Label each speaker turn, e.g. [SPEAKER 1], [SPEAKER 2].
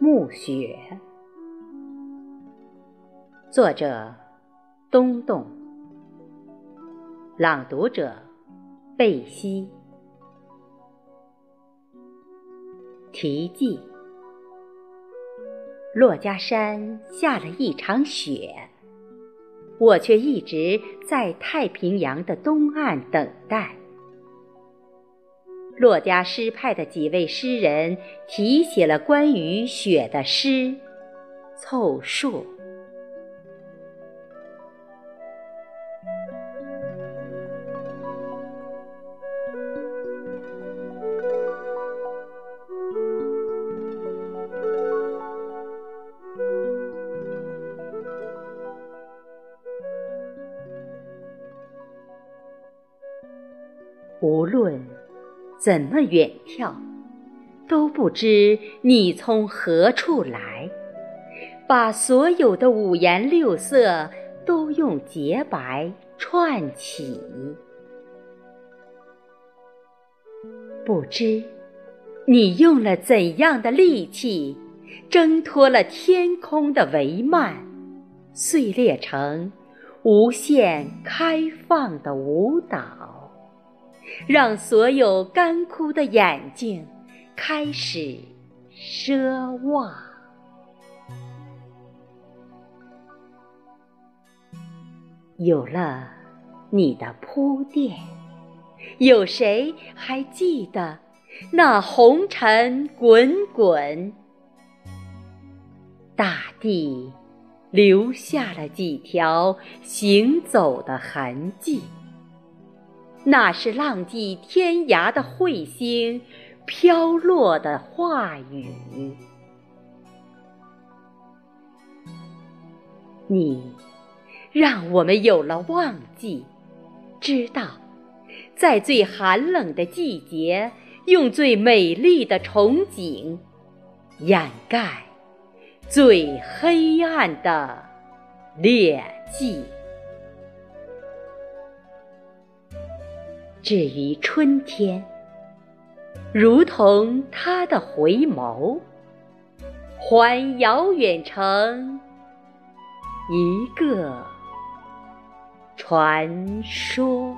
[SPEAKER 1] 暮雪。作者：东洞。朗读者：贝西。题记：珞珈山下了一场雪，我却一直在太平洋的东岸等待。珞珈诗派的几位诗人题写了关于雪的诗，凑数。无论。怎么远眺，都不知你从何处来，把所有的五颜六色都用洁白串起。不知你用了怎样的力气，挣脱了天空的帷幔，碎裂成无限开放的舞蹈。让所有干枯的眼睛开始奢望。有了你的铺垫，有谁还记得那红尘滚滚？大地留下了几条行走的痕迹。那是浪迹天涯的彗星飘落的话语。你让我们有了忘记，知道在最寒冷的季节，用最美丽的憧憬掩盖最黑暗的劣迹。至于春天，如同他的回眸，还遥远成一个传说。